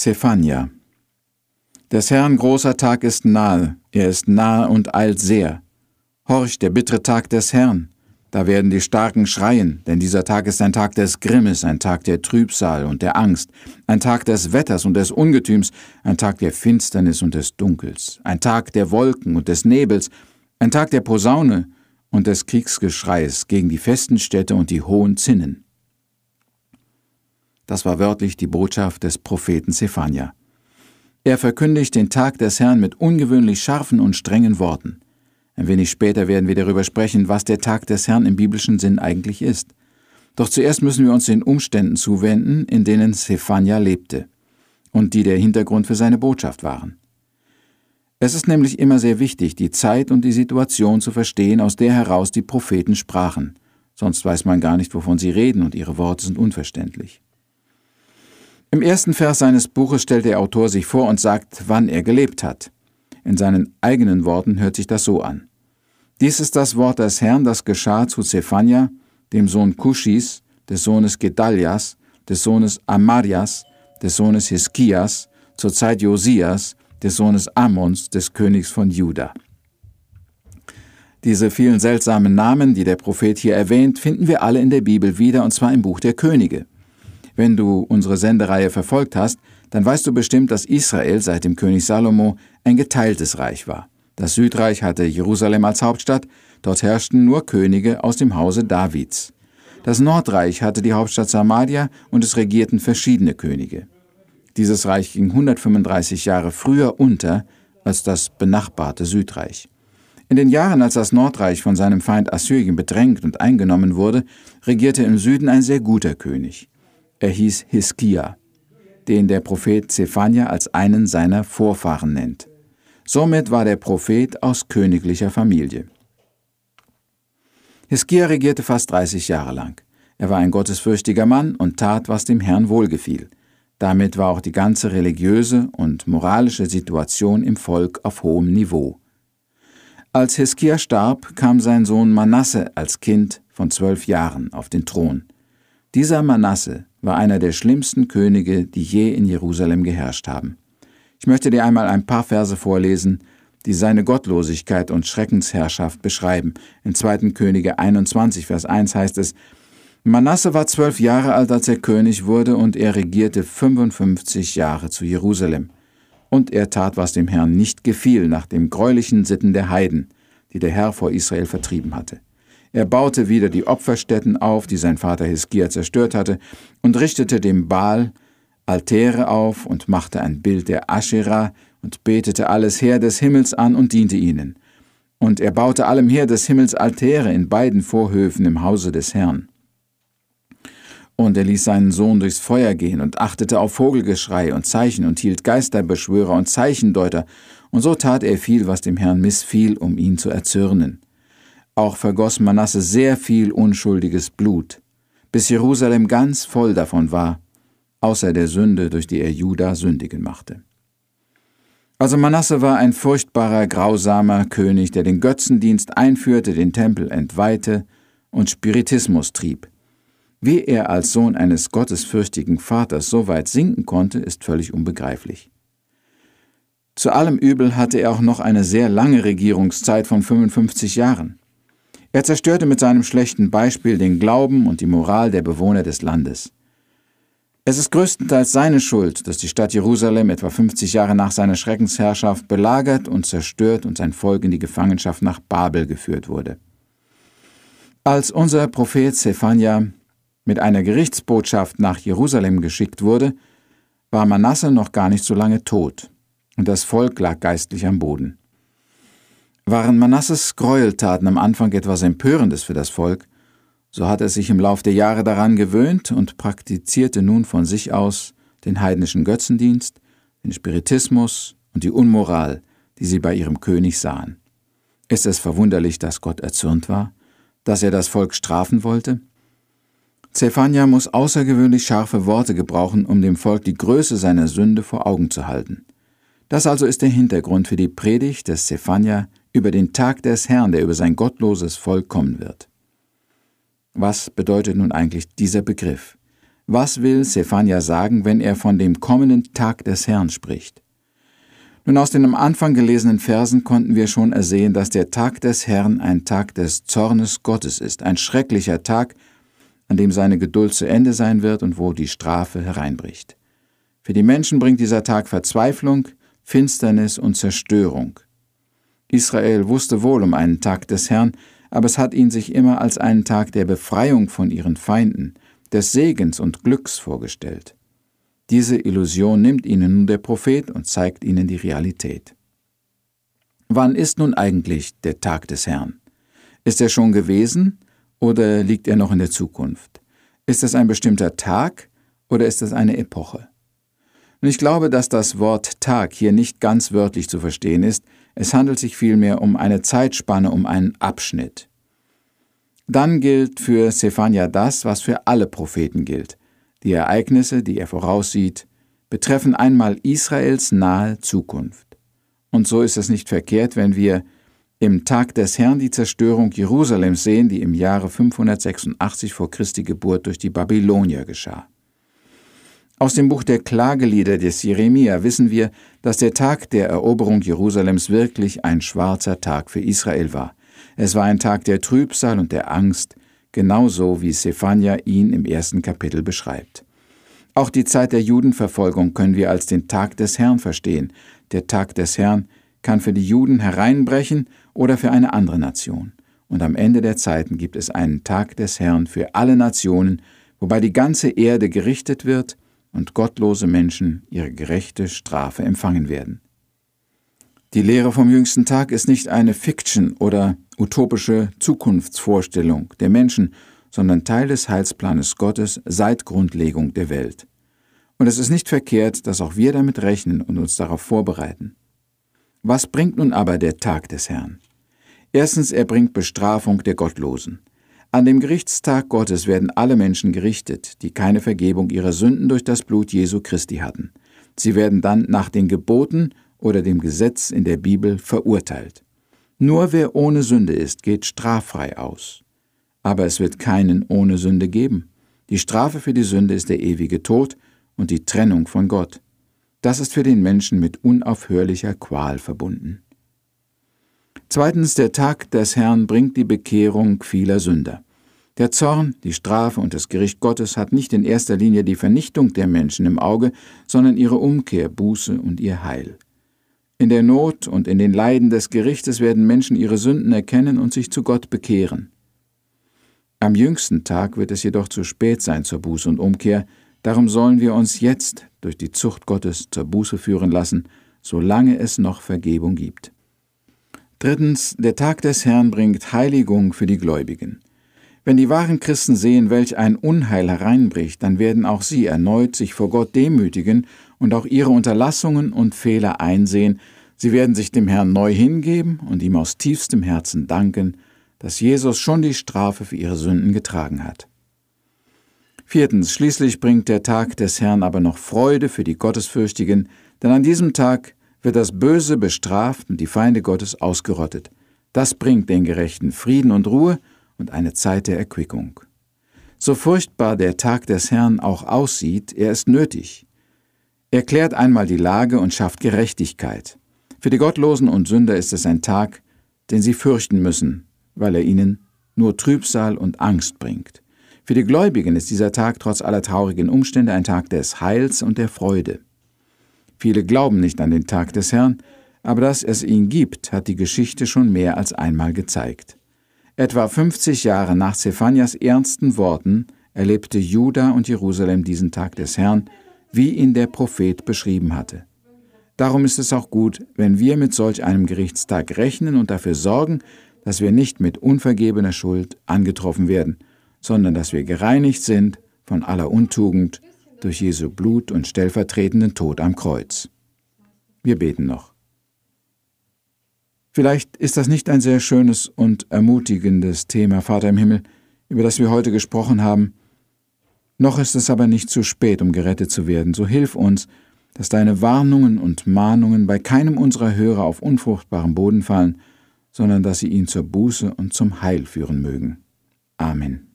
Zephania Des Herrn großer Tag ist nahe, er ist nahe und eilt sehr. Horch, der bittere Tag des Herrn. Da werden die Starken schreien, denn dieser Tag ist ein Tag des Grimmes, ein Tag der Trübsal und der Angst, ein Tag des Wetters und des Ungetüms, ein Tag der Finsternis und des Dunkels, ein Tag der Wolken und des Nebels, ein Tag der Posaune und des Kriegsgeschreis gegen die festen Städte und die hohen Zinnen. Das war wörtlich die Botschaft des Propheten Zephania. Er verkündigt den Tag des Herrn mit ungewöhnlich scharfen und strengen Worten. Ein wenig später werden wir darüber sprechen, was der Tag des Herrn im biblischen Sinn eigentlich ist. Doch zuerst müssen wir uns den Umständen zuwenden, in denen Zephania lebte und die der Hintergrund für seine Botschaft waren. Es ist nämlich immer sehr wichtig, die Zeit und die Situation zu verstehen, aus der heraus die Propheten sprachen, sonst weiß man gar nicht, wovon sie reden und ihre Worte sind unverständlich. Im ersten Vers seines Buches stellt der Autor sich vor und sagt, wann er gelebt hat. In seinen eigenen Worten hört sich das so an. Dies ist das Wort des Herrn, das geschah zu Zephania, dem Sohn Kuschis, des Sohnes Gedalias, des Sohnes Amarias, des Sohnes Hiskias, zur Zeit Josias, des Sohnes Ammons, des Königs von Juda. Diese vielen seltsamen Namen, die der Prophet hier erwähnt, finden wir alle in der Bibel wieder, und zwar im Buch der Könige. Wenn du unsere Sendereihe verfolgt hast, dann weißt du bestimmt, dass Israel seit dem König Salomo ein geteiltes Reich war. Das Südreich hatte Jerusalem als Hauptstadt, dort herrschten nur Könige aus dem Hause Davids. Das Nordreich hatte die Hauptstadt Samaria und es regierten verschiedene Könige. Dieses Reich ging 135 Jahre früher unter als das benachbarte Südreich. In den Jahren, als das Nordreich von seinem Feind Assyrien bedrängt und eingenommen wurde, regierte im Süden ein sehr guter König. Er hieß Hiskia, den der Prophet Zephania als einen seiner Vorfahren nennt. Somit war der Prophet aus königlicher Familie. Hiskia regierte fast 30 Jahre lang. Er war ein gottesfürchtiger Mann und tat, was dem Herrn wohlgefiel. Damit war auch die ganze religiöse und moralische Situation im Volk auf hohem Niveau. Als Hiskia starb, kam sein Sohn Manasse als Kind von zwölf Jahren auf den Thron. Dieser Manasse war einer der schlimmsten Könige, die je in Jerusalem geherrscht haben. Ich möchte dir einmal ein paar Verse vorlesen, die seine Gottlosigkeit und Schreckensherrschaft beschreiben. In 2. Könige 21, Vers 1 heißt es, Manasse war zwölf Jahre alt, als er König wurde, und er regierte 55 Jahre zu Jerusalem. Und er tat, was dem Herrn nicht gefiel, nach dem greulichen Sitten der Heiden, die der Herr vor Israel vertrieben hatte. Er baute wieder die Opferstätten auf, die sein Vater Hiskia zerstört hatte, und richtete dem Baal Altäre auf und machte ein Bild der Aschera und betete alles Heer des Himmels an und diente ihnen. Und er baute allem Heer des Himmels Altäre in beiden Vorhöfen im Hause des Herrn. Und er ließ seinen Sohn durchs Feuer gehen und achtete auf Vogelgeschrei und Zeichen und hielt Geisterbeschwörer und Zeichendeuter, und so tat er viel, was dem Herrn missfiel, um ihn zu erzürnen. Auch vergoss Manasse sehr viel unschuldiges Blut, bis Jerusalem ganz voll davon war, außer der Sünde, durch die er Juda sündigen machte. Also Manasse war ein furchtbarer, grausamer König, der den Götzendienst einführte, den Tempel entweihte und Spiritismus trieb. Wie er als Sohn eines gottesfürchtigen Vaters so weit sinken konnte, ist völlig unbegreiflich. Zu allem Übel hatte er auch noch eine sehr lange Regierungszeit von 55 Jahren. Er zerstörte mit seinem schlechten Beispiel den Glauben und die Moral der Bewohner des Landes. Es ist größtenteils seine Schuld, dass die Stadt Jerusalem etwa 50 Jahre nach seiner Schreckensherrschaft belagert und zerstört und sein Volk in die Gefangenschaft nach Babel geführt wurde. Als unser Prophet Zephania mit einer Gerichtsbotschaft nach Jerusalem geschickt wurde, war Manasse noch gar nicht so lange tot, und das Volk lag geistlich am Boden. Waren Manasses Gräueltaten am Anfang etwas Empörendes für das Volk, so hat er sich im Lauf der Jahre daran gewöhnt und praktizierte nun von sich aus den heidnischen Götzendienst, den Spiritismus und die Unmoral, die sie bei ihrem König sahen. Ist es verwunderlich, dass Gott erzürnt war, dass er das Volk strafen wollte? Zephania muss außergewöhnlich scharfe Worte gebrauchen, um dem Volk die Größe seiner Sünde vor Augen zu halten. Das also ist der Hintergrund für die Predigt des Zephania über den Tag des Herrn, der über sein gottloses Volk kommen wird. Was bedeutet nun eigentlich dieser Begriff? Was will Zephania sagen, wenn er von dem kommenden Tag des Herrn spricht? Nun aus den am Anfang gelesenen Versen konnten wir schon ersehen, dass der Tag des Herrn ein Tag des Zornes Gottes ist, ein schrecklicher Tag, an dem seine Geduld zu Ende sein wird und wo die Strafe hereinbricht. Für die Menschen bringt dieser Tag Verzweiflung, Finsternis und Zerstörung. Israel wusste wohl um einen Tag des Herrn, aber es hat ihn sich immer als einen Tag der Befreiung von ihren Feinden, des Segens und Glücks vorgestellt. Diese Illusion nimmt ihnen nun der Prophet und zeigt ihnen die Realität. Wann ist nun eigentlich der Tag des Herrn? Ist er schon gewesen oder liegt er noch in der Zukunft? Ist es ein bestimmter Tag oder ist es eine Epoche? Und ich glaube, dass das Wort Tag hier nicht ganz wörtlich zu verstehen ist, es handelt sich vielmehr um eine Zeitspanne, um einen Abschnitt. Dann gilt für Zephania das, was für alle Propheten gilt. Die Ereignisse, die er voraussieht, betreffen einmal Israels nahe Zukunft. Und so ist es nicht verkehrt, wenn wir im Tag des Herrn die Zerstörung Jerusalems sehen, die im Jahre 586 vor Christi Geburt durch die Babylonier geschah. Aus dem Buch der Klagelieder des Jeremia wissen wir, dass der Tag der Eroberung Jerusalems wirklich ein schwarzer Tag für Israel war. Es war ein Tag der Trübsal und der Angst, genauso wie Sephania ihn im ersten Kapitel beschreibt. Auch die Zeit der Judenverfolgung können wir als den Tag des Herrn verstehen. Der Tag des Herrn kann für die Juden hereinbrechen oder für eine andere Nation. Und am Ende der Zeiten gibt es einen Tag des Herrn für alle Nationen, wobei die ganze Erde gerichtet wird und gottlose Menschen ihre gerechte Strafe empfangen werden. Die Lehre vom jüngsten Tag ist nicht eine Fiction oder utopische Zukunftsvorstellung der Menschen, sondern Teil des Heilsplanes Gottes seit Grundlegung der Welt. Und es ist nicht verkehrt, dass auch wir damit rechnen und uns darauf vorbereiten. Was bringt nun aber der Tag des Herrn? Erstens, er bringt Bestrafung der Gottlosen. An dem Gerichtstag Gottes werden alle Menschen gerichtet, die keine Vergebung ihrer Sünden durch das Blut Jesu Christi hatten. Sie werden dann nach den Geboten oder dem Gesetz in der Bibel verurteilt. Nur wer ohne Sünde ist, geht straffrei aus. Aber es wird keinen ohne Sünde geben. Die Strafe für die Sünde ist der ewige Tod und die Trennung von Gott. Das ist für den Menschen mit unaufhörlicher Qual verbunden. Zweitens, der Tag des Herrn bringt die Bekehrung vieler Sünder. Der Zorn, die Strafe und das Gericht Gottes hat nicht in erster Linie die Vernichtung der Menschen im Auge, sondern ihre Umkehr, Buße und ihr Heil. In der Not und in den Leiden des Gerichtes werden Menschen ihre Sünden erkennen und sich zu Gott bekehren. Am jüngsten Tag wird es jedoch zu spät sein zur Buße und Umkehr, darum sollen wir uns jetzt durch die Zucht Gottes zur Buße führen lassen, solange es noch Vergebung gibt. Drittens, der Tag des Herrn bringt Heiligung für die Gläubigen. Wenn die wahren Christen sehen, welch ein Unheil hereinbricht, dann werden auch sie erneut sich vor Gott demütigen und auch ihre Unterlassungen und Fehler einsehen, sie werden sich dem Herrn neu hingeben und ihm aus tiefstem Herzen danken, dass Jesus schon die Strafe für ihre Sünden getragen hat. Viertens, schließlich bringt der Tag des Herrn aber noch Freude für die Gottesfürchtigen, denn an diesem Tag wird das Böse bestraft und die Feinde Gottes ausgerottet. Das bringt den Gerechten Frieden und Ruhe und eine Zeit der Erquickung. So furchtbar der Tag des Herrn auch aussieht, er ist nötig. Er klärt einmal die Lage und schafft Gerechtigkeit. Für die Gottlosen und Sünder ist es ein Tag, den sie fürchten müssen, weil er ihnen nur Trübsal und Angst bringt. Für die Gläubigen ist dieser Tag trotz aller traurigen Umstände ein Tag des Heils und der Freude. Viele glauben nicht an den Tag des Herrn, aber dass es ihn gibt, hat die Geschichte schon mehr als einmal gezeigt. Etwa 50 Jahre nach Zephanias ernsten Worten erlebte Juda und Jerusalem diesen Tag des Herrn, wie ihn der Prophet beschrieben hatte. Darum ist es auch gut, wenn wir mit solch einem Gerichtstag rechnen und dafür sorgen, dass wir nicht mit unvergebener Schuld angetroffen werden, sondern dass wir gereinigt sind von aller Untugend durch Jesu Blut und stellvertretenden Tod am Kreuz. Wir beten noch. Vielleicht ist das nicht ein sehr schönes und ermutigendes Thema, Vater im Himmel, über das wir heute gesprochen haben, noch ist es aber nicht zu spät, um gerettet zu werden. So hilf uns, dass deine Warnungen und Mahnungen bei keinem unserer Hörer auf unfruchtbarem Boden fallen, sondern dass sie ihn zur Buße und zum Heil führen mögen. Amen.